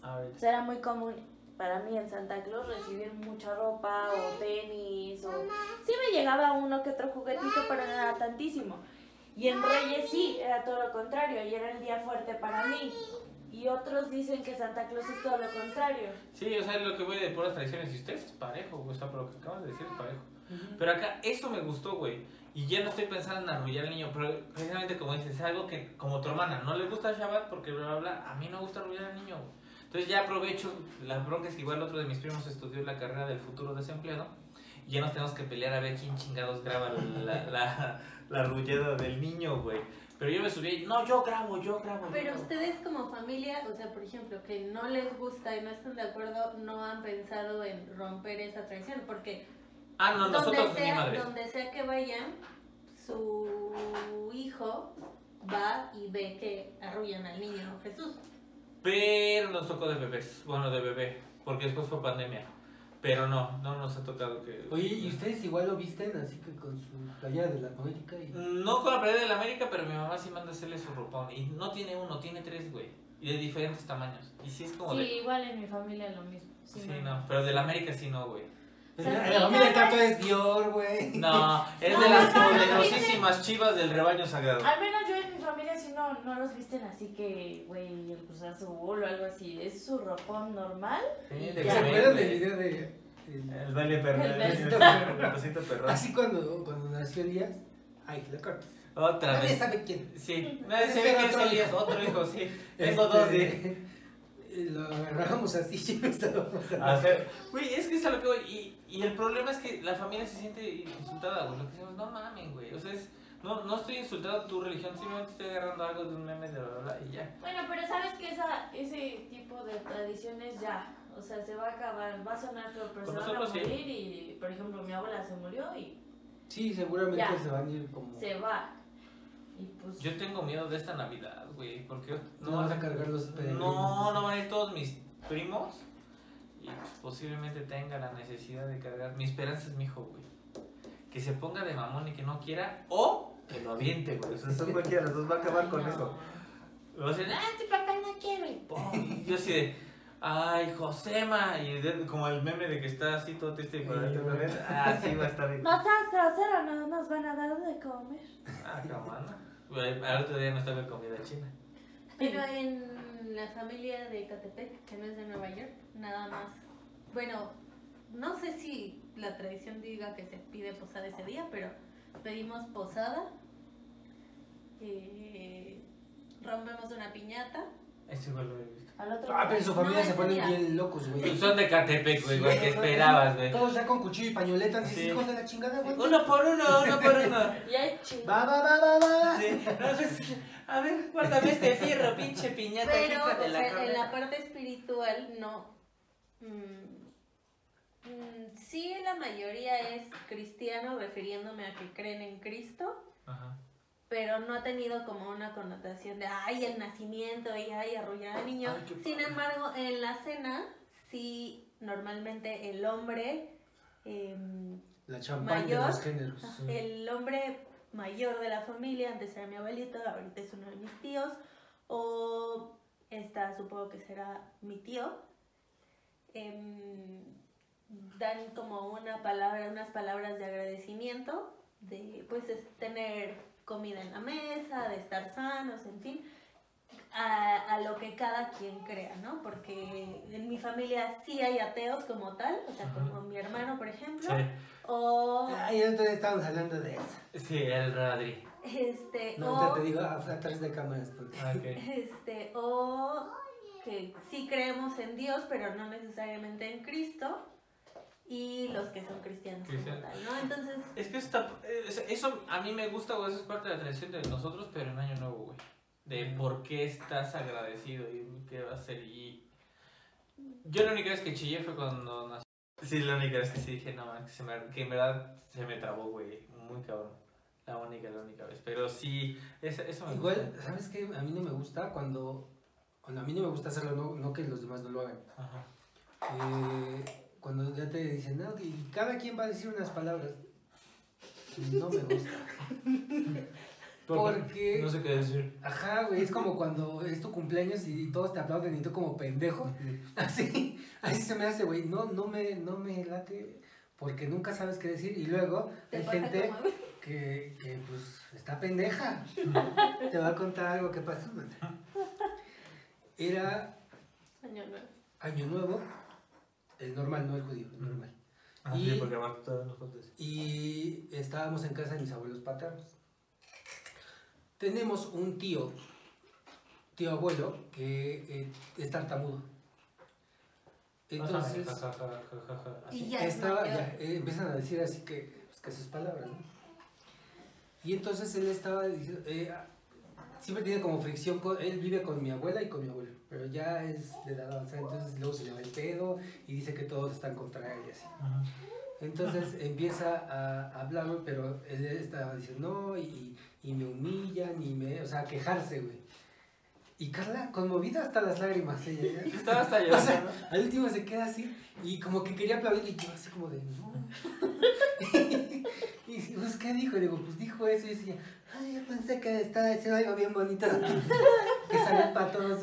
A ver. O sea, era muy común para mí en Santa Claus recibir mucha ropa o tenis o... Sí me llegaba uno que otro juguetito, pero no era tantísimo. Y en Reyes sí, era todo lo contrario y era el día fuerte para mí. Y otros dicen que Santa Claus es todo lo contrario. Sí, o sea, es lo que voy de puras tradiciones. Y ustedes es parejo, güey. O sea, por lo que acabas de decir es parejo. Pero acá, eso me gustó, güey. Y ya no estoy pensando en arrullar al niño, pero precisamente como dices, es algo que, como tu hermana, no le gusta el Shabbat porque bla, bla, bla. A mí no gusta arrullar al niño, güey. Entonces ya aprovecho, la bronca es que igual otro de mis primos estudió la carrera del futuro desempleado. Y ya nos tenemos que pelear a ver quién chingados graba la, la, la arrullada del niño, güey. Pero yo me subí no, yo grabo, yo grabo. yo Pero grabo". ustedes como familia, o sea, por ejemplo, que no les gusta y no están de acuerdo, no han pensado en romper esa tradición, porque Ah, no, nosotros donde, ni sea, madre. donde sea que vayan, su hijo va y ve que arrullan al niño Jesús. Pero nos tocó de bebés, bueno, de bebé, porque después fue pandemia. Pero no, no nos ha tocado que... Oye, ¿y ustedes igual lo visten así que con su playera de la América? Y... No con la pared de la América, pero mi mamá sí manda hacerle su ropón. Y no tiene uno, tiene tres, güey. Y de diferentes tamaños. Y sí es como Sí, de... igual en mi familia lo mismo. Sí, Sí, no. no, pero de la América sí no, güey. La familia es Dior, güey. No, es No, de las poderosísimas chivas del rebaño sagrado. Al menos yo en mi familia sí no, no los visten así que, güey, el Cruz Azul o algo así. Es su ropón normal. Sí, ¿Se acuerdan del video de... el- baile perro. El perro. Así cuando, cuando nació Elías, ay, lo corto. Otra Nadie vez. sabe quién. Sí, nadie sabe quién es otro Elías, hijo. otro hijo, sí. [LAUGHS] Tengo dos, sí. Lo agarramos así, y estábamos A hacer- [LAUGHS] Güey, es que es a lo que voy. Y, y el problema es que la familia se siente insultada, güey. Lo que decimos, no mamen, güey. O sea, es, no, no estoy insultando tu religión, simplemente estoy agarrando algo de un meme de bla, bla, bla, y ya. Bueno, pero sabes que esa, ese tipo de tradiciones ya, o sea, se va a acabar, va a sonar feo, pero Con se van a sí. morir y, por ejemplo, mi abuela se murió y Sí, seguramente Ya. se van a ir como... se va. Y pues... Yo tengo miedo de esta Navidad, güey. Porque No vas a cargar los peregrinos. No, no van a ir todos mis primos. Y pues, posiblemente tenga la necesidad de cargar. Mi esperanza es mi hijo, güey. Que se ponga de mamón y que no quiera. O que lo aviente, güey. O sea, son cualquiera los dos va a acabar con no. eso. Luego dicen, ah, tu papá no quiere. Y [LAUGHS] yo así de, ay, Josema, y de- como el meme de que está así todo triste y por Eh, dentro, con él, ah, sí va a estar bien. No seas grosero, no nos van a dar de comer. Ah, camana. Al otro día nos toca comida china. Pero en la familia de Catepec, que no es de Nueva York, nada más. Bueno, no sé si la tradición diga que se pide posada ese día, pero pedimos posada, eh, rompemos una piñata. Ese igual lo he visto. Al otro Ah, pero su familia No, se ese ponen día. bien locos, güey. Pues son de Catepec, güey, igual que esperabas, güey. Todos ya con cuchillo y pañoleta, así, Sí. hijos de la chingada, güey. Uno por uno, uno por uno. [LAUGHS] Y hay chingos. Va, va, va, va, va. Sí, entonces, a ver, guárdame este fierro, pinche piñata, Pero hija de o la sea, en la parte espiritual no. mm, mm, sí, la mayoría es cristiano, refiriéndome a que creen en Cristo. Ajá. Pero no ha tenido como una connotación de ay el nacimiento y ay arrullar al niño. Ay, Sin embargo, en la cena sí normalmente el hombre em, La de Mayor. los géneros. el hombre mayor de la familia, antes era mi abuelito, ahorita es uno de mis tíos, o esta supongo que será mi tío, em, dan como una palabra, unas palabras de agradecimiento, de pues es tener comida en la mesa, de estar sanos, en fin, a, a lo que cada quien crea, ¿no? Porque en mi familia sí hay ateos como tal, o sea, como mi hermano, por ejemplo, Sí, o Ay, día estábamos hablando de eso. sí, el Radri. este, No, o, te digo atrás de cámaras. porque- Ah, [LAUGHS] este, o que sí creemos en Dios, pero no necesariamente en Cristo, y los que son cristianos como tal, ¿no? Entonces, Es que está, es- eso a mí me gusta, güey, eso es parte de la tradición de nosotros, pero en Año Nuevo, güey. De por qué estás agradecido y qué va a ser. Y yo la única vez que chillé fue cuando nací. Sí, la única vez que sí dije, no, que, se me, que en verdad se me trabó, güey, muy cabrón. La única, la única vez. Pero sí, eso, eso me Igual, gusta. ¿sabes qué? A mí no me gusta cuando... Bueno, a mí no me gusta hacerlo, no, no que los demás no lo hagan. Ajá. Eh, cuando ya te dicen, no, y cada quien va a decir unas palabras. No me gusta. [LAUGHS] Porque... No sé qué decir. Ajá, güey, es como cuando es tu cumpleaños y, todos te aplauden y tú como pendejo. [LAUGHS] Así, así se me hace, güey. No, no me, no me late porque nunca sabes qué decir. Y luego hay gente que, que, pues está pendeja. [LAUGHS] Te va a contar algo que pasó, man. Era Año nuevo. Año Nuevo, el normal, no el judío, el normal. Ah, Y- sí, porque. Y estábamos en casa de mis abuelos paternos. Tenemos un tío, tío abuelo, que eh, es tartamudo. Entonces, Y ya es estaba, ya, eh, empiezan a decir así que, pues, que sus palabras, ¿no? Y entonces él estaba diciendo, eh, siempre tiene como fricción, con, él vive con mi abuela y con mi abuelo, pero ya es de edad avanzada, entonces luego se le va el pedo y dice que todos están contra él y así. Ajá. Entonces empieza a hablarlo, pero él estaba diciendo no, y, y me humillan, y me, o sea, a quejarse, güey. Y Carla, conmovida hasta las lágrimas, ella. ya. [LAUGHS] Estaba hasta O llorando. sea, al último se queda así, y como que quería aplaudir, y yo así como de, no. [LAUGHS] y pues, ¿qué dijo? Y digo, pues dijo eso, y decía, ay, yo pensé que estaba diciendo algo bien bonito, [LAUGHS] que sale para todos.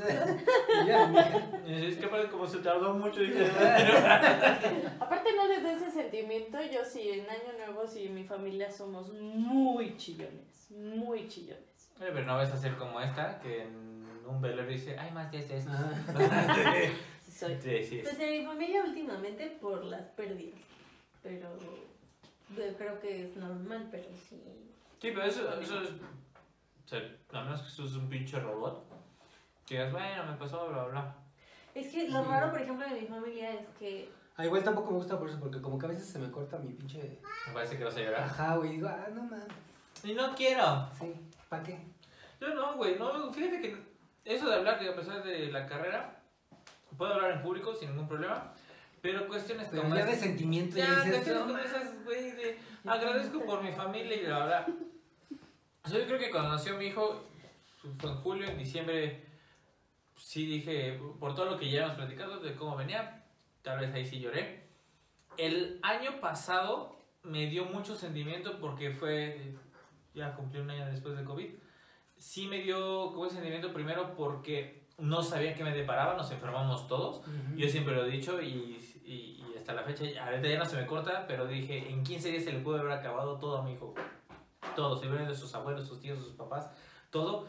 Es que parece como se tardó mucho. Dije, [LAUGHS] Aparte no les da ese sentimiento, yo sí, en Año Nuevo sí, mi familia somos muy chillones, muy chillones. Oye, pero no vas a ser como esta, que en un velorio dice, ay, más de este. Ah. Sí soy. Sí, sí. Pues en mi familia últimamente por las pérdidas, pero yo creo que es normal, pero sí. Sí, pero eso, eso es. O sea, a menos que eso es un pinche robot. Que digas, bueno, me pasó, bla, bla. Es que lo Sí. raro, por ejemplo, de mi familia es que Ah, igual tampoco me gusta por eso, porque como que a veces se me corta mi pinche... Me parece que vas a llorar. Ajá, güey, digo, ah, no mames, Y no quiero. sí, ¿para qué? Yo no, güey, no, fíjate que eso de hablar, que a pesar de la carrera, puedo hablar en público sin ningún problema, pero cuestiones Pero como ya de sentimiento, Ya, ya dices, cuestiones no como esas, güey, de agradezco por mi familia y bla, bla. Yo creo que cuando nació mi hijo, fue en julio, en diciembre, sí dije, por todo lo que ya hemos platicado, de cómo venía, tal vez ahí sí lloré. El año pasado me dio mucho sentimiento porque fue, ya cumplí un año después de COVID. Sí me dio como ese sentimiento primero porque no sabía qué me deparaba, nos enfermamos todos. Ujú. Yo siempre lo he dicho y, y, y hasta la fecha, ahorita ya no se me corta, pero dije, en 15 días se le pudo haber acabado todo a mi hijo. Todo, se vieron de sus abuelos, sus tíos, sus papás, todo.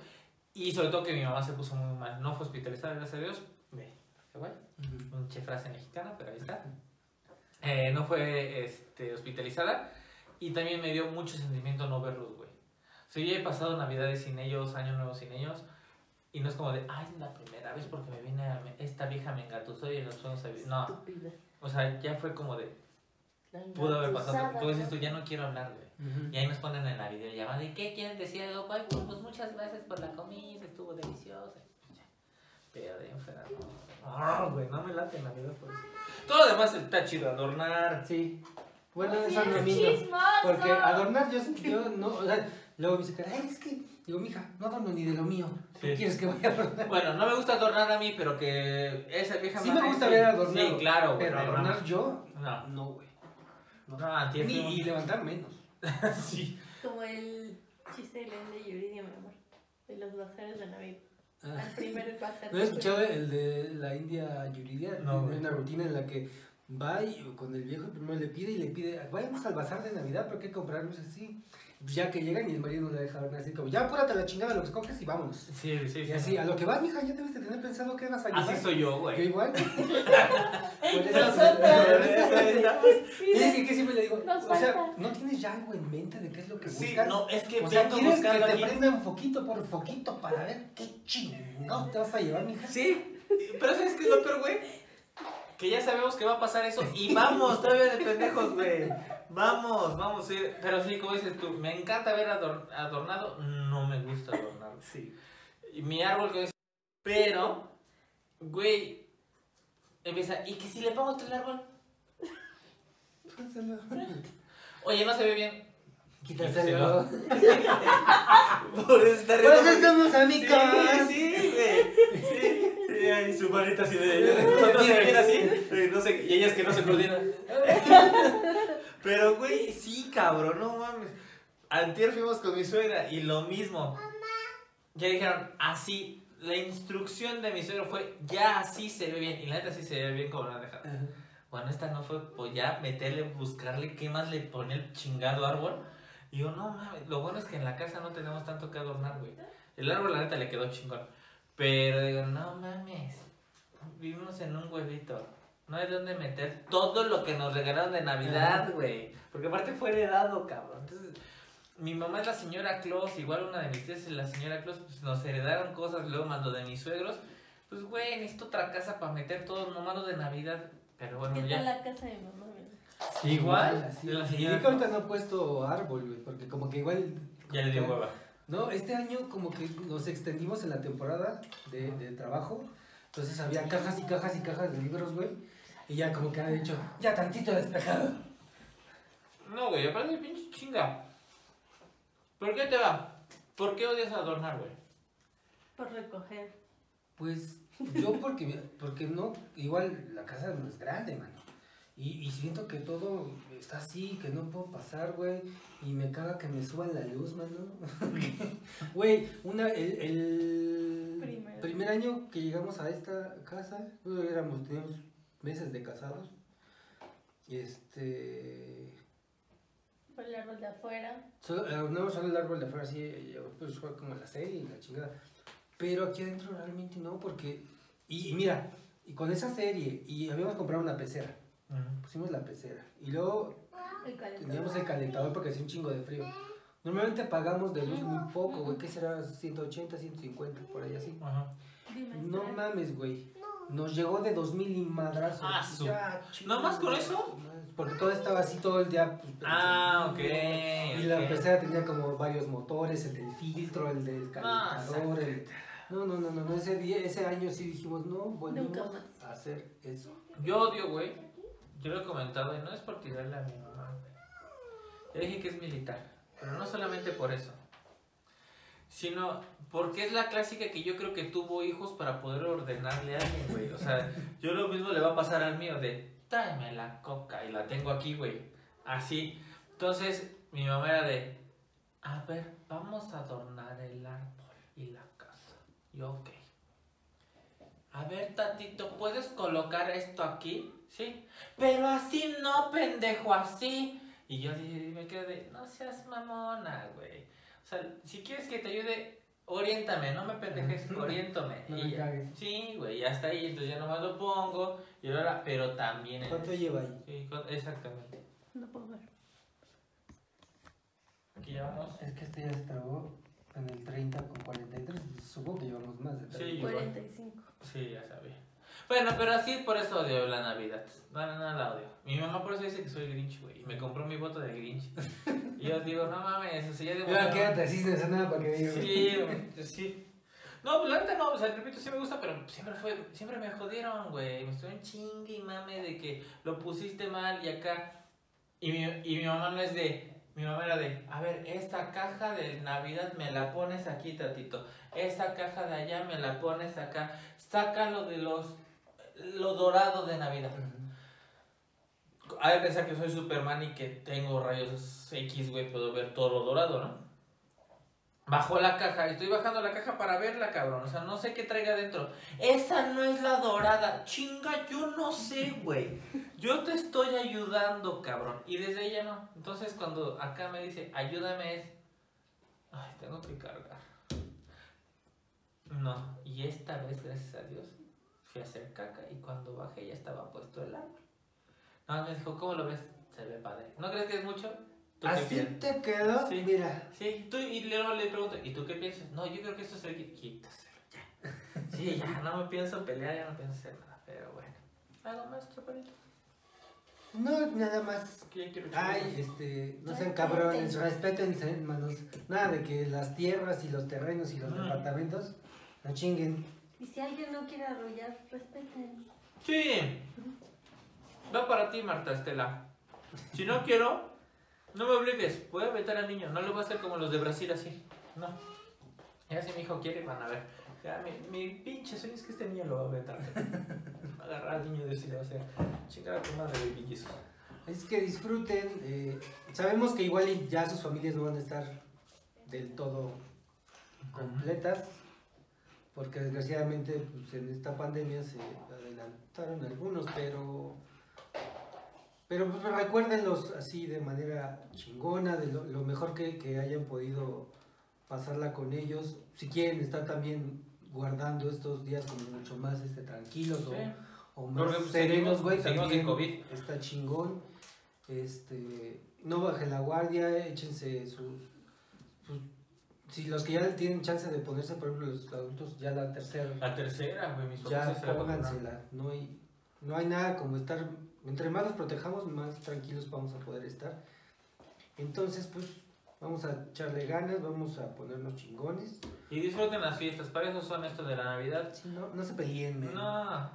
Y sobre todo que mi mamá se puso muy mal. No fue hospitalizada, gracias a Dios. Ve, qué guay. Ujú. Mucha frase mexicana, pero ahí está. Eh, no fue este, hospitalizada. Y también me dio mucho sentimiento no verlos, güey. O sea, yo he pasado navidades sin ellos, año nuevo sin ellos. Y no es como de, ay, es la primera vez porque me viene a- esta vieja me engatusó y nos fuimos a vivir". No, o sea, ya fue como de, pudo haber pasado. Tú dices tú, ya no quiero hablar, güey. Y ahí nos ponen en la videollamada, ¿y qué quieren decir? Algo? Pues, pues, pues muchas gracias por la comida, estuvo deliciosa. Pero de enfermo. No, güey, no me late Navidad por eso. Todo lo demás está chido, adornar. Sí. Bueno, Así eso no es. Porque adornar yo, yo no, o sea, luego me dice, ay, es que, digo, mija, no adorno ni de lo mío. ¿Qué Sí. quieres que vaya a adornar? Bueno, no me gusta adornar a mí, pero que esa vieja Sí me gusta ver adornado. Sí, claro, güey. Pero adornar yo, No, no, güey. no, y levantar menos. [LAUGHS] sí. Como el chiste de León de Yuridia, mi amor. De los bazares de Navidad. Ah. Al primero [LAUGHS] bazar. ¿No he escuchado el de la India Yuridia? No, una rutina en la que va y con el viejo primero le pide y le pide, vayamos al bazar de Navidad, pero hay que comprar luces así. Pues ya que llegan y el marido no le deja así como, ya apúrate a la chingada lo que escoges y vámonos. Sí, sí, sí. Y así, a lo que vas, mija, ya debes de tener pensado qué vas a llevar. Así soy yo, Yo güey. igual. Eso- estamos- Y es que, siempre le digo, Nos o sea. ¿no tienes ya algo en mente de qué es lo que Sí, buscas? no, es que o sea, ¿quieres que te aquí- prendan foquito por foquito para ver qué chingados te vas a llevar, mija? Sí, pero ¿sabes qué es lo peor, güey? Que ya sabemos que va a pasar eso y vamos todavía de pendejos, güey. Vamos, vamos, sí. Pero sí, como dices tú, me encanta ver ador- adornado, no me gusta adornar. Sí. Y mi árbol que es... Pero, güey, empieza, ¿y que si le pongo el árbol? Oye, no se ve bien. Quítaselo. [LAUGHS] Por eso está Por eso estamos amigos. Sí, sí, güey. Sí, sí, ahí su manita así de. Nosotros se ven así. eh, No sé, y ellas que no se coordinan. [LAUGHS] Pero, güey, sí, cabrón, no mames. Antier fuimos con mi suegra y lo mismo. Ya dijeron, así. La instrucción de mi suegro fue, ya así se ve bien. Y la neta sí se ve bien como la dejado. Bueno, esta no fue, pues ya meterle, buscarle qué más le pone el chingado árbol. Y yo, no mames, lo bueno es que en la casa no tenemos tanto que adornar, güey. El árbol, la neta, le quedó chingón. Pero digo, no mames, vivimos en un huevito. No hay dónde meter todo lo que nos regalaron de Navidad, güey. Porque aparte fue heredado, cabrón. Entonces, mi mamá es la señora Claus, igual una de mis tías es la señora Claus, pues nos heredaron cosas, luego mando de mis suegros. Pues, güey, necesito otra casa para meter todo, no mando de Navidad. Pero bueno, ¿Qué ya. tal la casa de mamá? mira? Igual, así. de la Y señora vi que ahorita no ha puesto árbol, güey, porque como que igual... Ya le dio hueva. No, este año como que nos extendimos en la temporada de, de trabajo. Entonces había cajas y cajas y cajas de libros, güey. Y ya como que han dicho, ya tantito despejado. No, güey, aparte pinche chinga. ¿Por qué te va? ¿Por qué odias adornar, güey? Por recoger. Pues yo porque, porque no, igual la casa no es grande, mano. Y, y siento que todo está así, que no puedo pasar, güey. Y me caga que me suban la luz, mano. [LAUGHS] Güey, una, el, primer año que llegamos a esta casa, bueno, éramos, teníamos meses de casados. Y este... Por el árbol de afuera. Solo, eh, no, solo el árbol de afuera así, eh, pues fue como la serie y la chingada. Pero aquí adentro realmente no, porque... Y, y mira, y con esa serie, y habíamos comprado una pecera, pusimos la pecera. Y luego El calentador. teníamos el calentador porque hacía un chingo de frío. Normalmente pagamos de luz muy poco, güey, ¿qué será? 180, 150, por ahí así. Ajá. Bimestral. No mames, güey. Nos llegó de 2000 y madrazo. Ah, su- Ya, ¿No más con eso? Porque todo estaba así todo el día. pues, Ah, ok. y la ok. pecera tenía como varios motores, el del filtro, el del calentador, el... No, no, no, no, no, ese, día, ese año sí dijimos, no, volvimos Nunca más. a hacer eso. Yo odio, güey. Yo lo he comentado y no es por tirarle a mi mamá, güey. Ya dije que es militar. Pero no solamente por eso. Sino porque es la clásica que yo creo que tuvo hijos para poder ordenarle a alguien, güey. O sea, yo lo mismo le va a pasar al mío de, tráeme la coca y la tengo aquí, güey. Así. Entonces, mi mamá era de, a ver, vamos a adornar el árbol y la casa. Yo, ok. A ver, tatito, ¿puedes colocar esto aquí? Sí. Pero así no, pendejo, así. Y yo dije- me quedé de, no seas mamona, güey. O sea, si quieres que te ayude, oriéntame, no me pendejes, [LAUGHS] oriéntame. No y me. Sí, güey, ya está ahí, entonces ya nomás lo pongo. Y ahora, pero también ¿Cuánto lleva ahí? Sí, con- exactamente. No puedo ver. Aquí llevamos. Es que este ya se trabó en el 30 con 43. Supongo que llevamos más de 30. Sí, igual. 45. Sí, ya sabía. Bueno, pero así por eso odio la Navidad. No, no, no la odio. Mi mamá por eso dice que soy Grinch, güey. Y me compró mi voto de Grinch. Y yo digo, no mames, o sea, ya de quédate así sin hacer nada para que diga. Sí, güey, sí. No, pues la neta no, o sea, repito, sí me gusta, pero siempre fue, siempre me jodieron, güey. Me estuvieron chingue y mame de que lo pusiste mal y acá. Y mi, y mi mamá no es de, mi mamá era de, a ver, esta caja de Navidad me la pones aquí, tatito. Esta caja de allá me la pones acá. Sácalo de los, lo dorado de Navidad. Hay que pensar que soy Superman y que tengo rayos X, güey, puedo ver todo lo dorado, ¿no? Bajó la caja, estoy bajando la caja para verla, cabrón. O sea, no sé qué traiga adentro. Esa no es la dorada. Chinga, yo no sé, güey. Yo te estoy ayudando, cabrón. Y desde ella no. Entonces, cuando acá me dice, ayúdame, es. Ay, tengo que cargar. No, y esta vez, gracias a Dios, fui a hacer caca y cuando bajé ya estaba puesto el árbol. No, me dijo, ¿cómo lo ves? Se ve padre. ¿No crees que es mucho? ¿Tú qué Así te quedó. Sí. Mira. Sí, tú, y luego le pregunto, ¿y tú qué piensas? No, yo creo que esto es el que quítaselo, ya. Sí, ya, no me pienso pelear, ya no pienso hacer nada, pero bueno. ¿Algo más, chaparito? No, nada más. Ay, este, no sean cabrones, respétense, hermanos. Nada de que las tierras y los terrenos y los Mm. departamentos no chinguen. Y si alguien no quiere arrollar, respeten. Sí. Va para ti, Marta Estela. Si no quiero, no me obligues. Voy a vetar al niño. No lo voy a hacer como los de Brasil así. No. Ya si mi hijo quiere, van a ver. Ya, mi, mi pinche sueño es que este niño lo va a vetar. Va a agarrar al niño y le va a hacer chingar a tu madre de piquis. Es que disfruten. eh, sabemos que igual ya sus familias no van a estar del todo completas. Porque desgraciadamente pues, en esta pandemia se adelantaron algunos, pero... Pero pues recuérdenlos así de manera chingona, de lo, lo mejor que, que hayan podido pasarla con ellos. Si quieren estar también guardando estos días como mucho más este, tranquilos o- Sí. o, más Porque, pues, serenos, güey, también COVID. está chingón. Este, no bajen la guardia, échense sus- si los que ya tienen chance de ponerse, por ejemplo, los adultos, ya la tercera, La tercera, güey, mis ya póngansela. No hay, no hay nada como estar, entre más nos protejamos, más tranquilos vamos a poder estar. Entonces, pues, vamos a echarle ganas, vamos a ponernos chingones. Y disfruten las fiestas. Para eso son estos de la Navidad. Si no, no se peleen, men. No,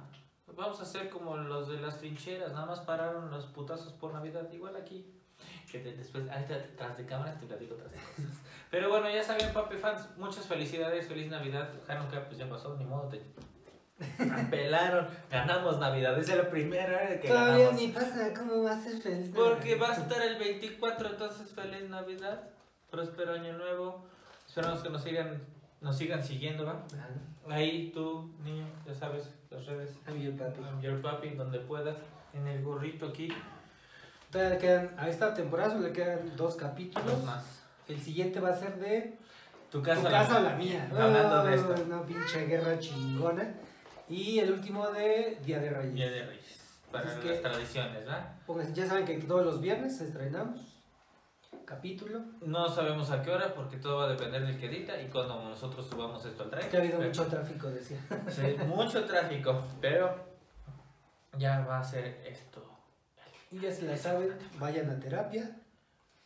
vamos a hacer como los de las trincheras, nada más pararon los putazos por Navidad, igual aquí. Que te- después, tras de cámaras te platico otras cosas. Pero bueno, ya saben, papi fans, muchas felicidades, feliz Navidad. Hanukkah, pues ya pasó, ni modo, te pelaron. Ganamos Navidad, es la primera que Todavía ganamos. ni pasa, ¿cómo va a ser feliz? Porque va a estar el 24, entonces feliz Navidad, próspero año nuevo. Esperamos que nos sigan, nos sigan siguiendo, ¿va? Ajá. Ahí tú, niño, ya sabes, las redes. Ay, el papi. I'm your papi, donde puedas, en el gorrito aquí, Todavía le quedan, a esta temporada solo le quedan dos capítulos. dos más. El siguiente va a ser de Tu tu casa, casa o la mía. [LAUGHS] Hablando de esto. Una pinche guerra chingona. Y el último de Día de Reyes. Día de Reyes. Para Es las que- tradiciones, ¿verdad? Pónganse, ya saben que todos los viernes estrenamos capítulo. No sabemos a qué hora porque todo va a depender del que edita y cuando nosotros subamos esto al tren. que ha habido mucho tráfico, decía. Sí, mucho tráfico, pero ya va a ser esto. Y ya se la saben, vayan a terapia.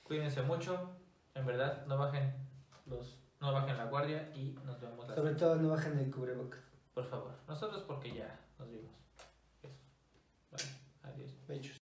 Cuídense mucho, en verdad, no bajen los no bajen la guardia y nos vemos la Sobre todo no bajen el cubrebocas Por favor, nosotros porque ya nos vimos. Adiós. Hechos.